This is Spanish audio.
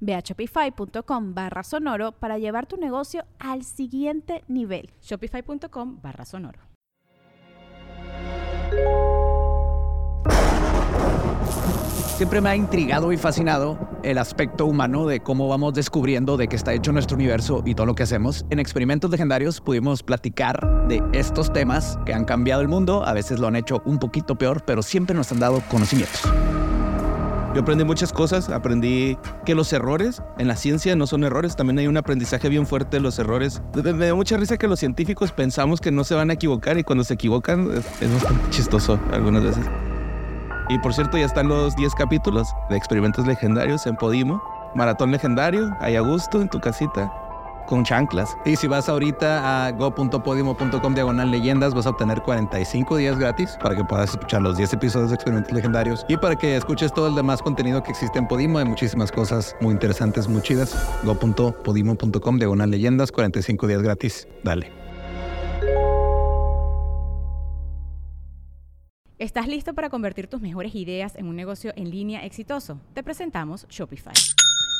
Ve a shopify.com barra sonoro para llevar tu negocio al siguiente nivel. Shopify.com barra sonoro. Siempre me ha intrigado y fascinado el aspecto humano de cómo vamos descubriendo de qué está hecho nuestro universo y todo lo que hacemos. En experimentos legendarios pudimos platicar de estos temas que han cambiado el mundo, a veces lo han hecho un poquito peor, pero siempre nos han dado conocimientos. Yo aprendí muchas cosas, aprendí que los errores en la ciencia no son errores, también hay un aprendizaje bien fuerte de los errores. Me dio mucha risa que los científicos pensamos que no se van a equivocar y cuando se equivocan es, bastante chistoso algunas veces. Y por cierto, ya están los 10 capítulos de experimentos legendarios en Podimo. Maratón legendario, ahí a gusto en tu casita con chanclas. Y si vas ahorita a go.podimo.com diagonal leyendas, vas a obtener 45 días gratis para que puedas escuchar los 10 episodios de Experimentos Legendarios y para que escuches todo el demás contenido que existe en Podimo. Hay muchísimas cosas muy interesantes, muy chidas. go.podimo.com diagonal leyendas, 45 días gratis. Dale. ¿Estás listo para convertir tus mejores ideas en un negocio en línea exitoso? Te presentamos Shopify.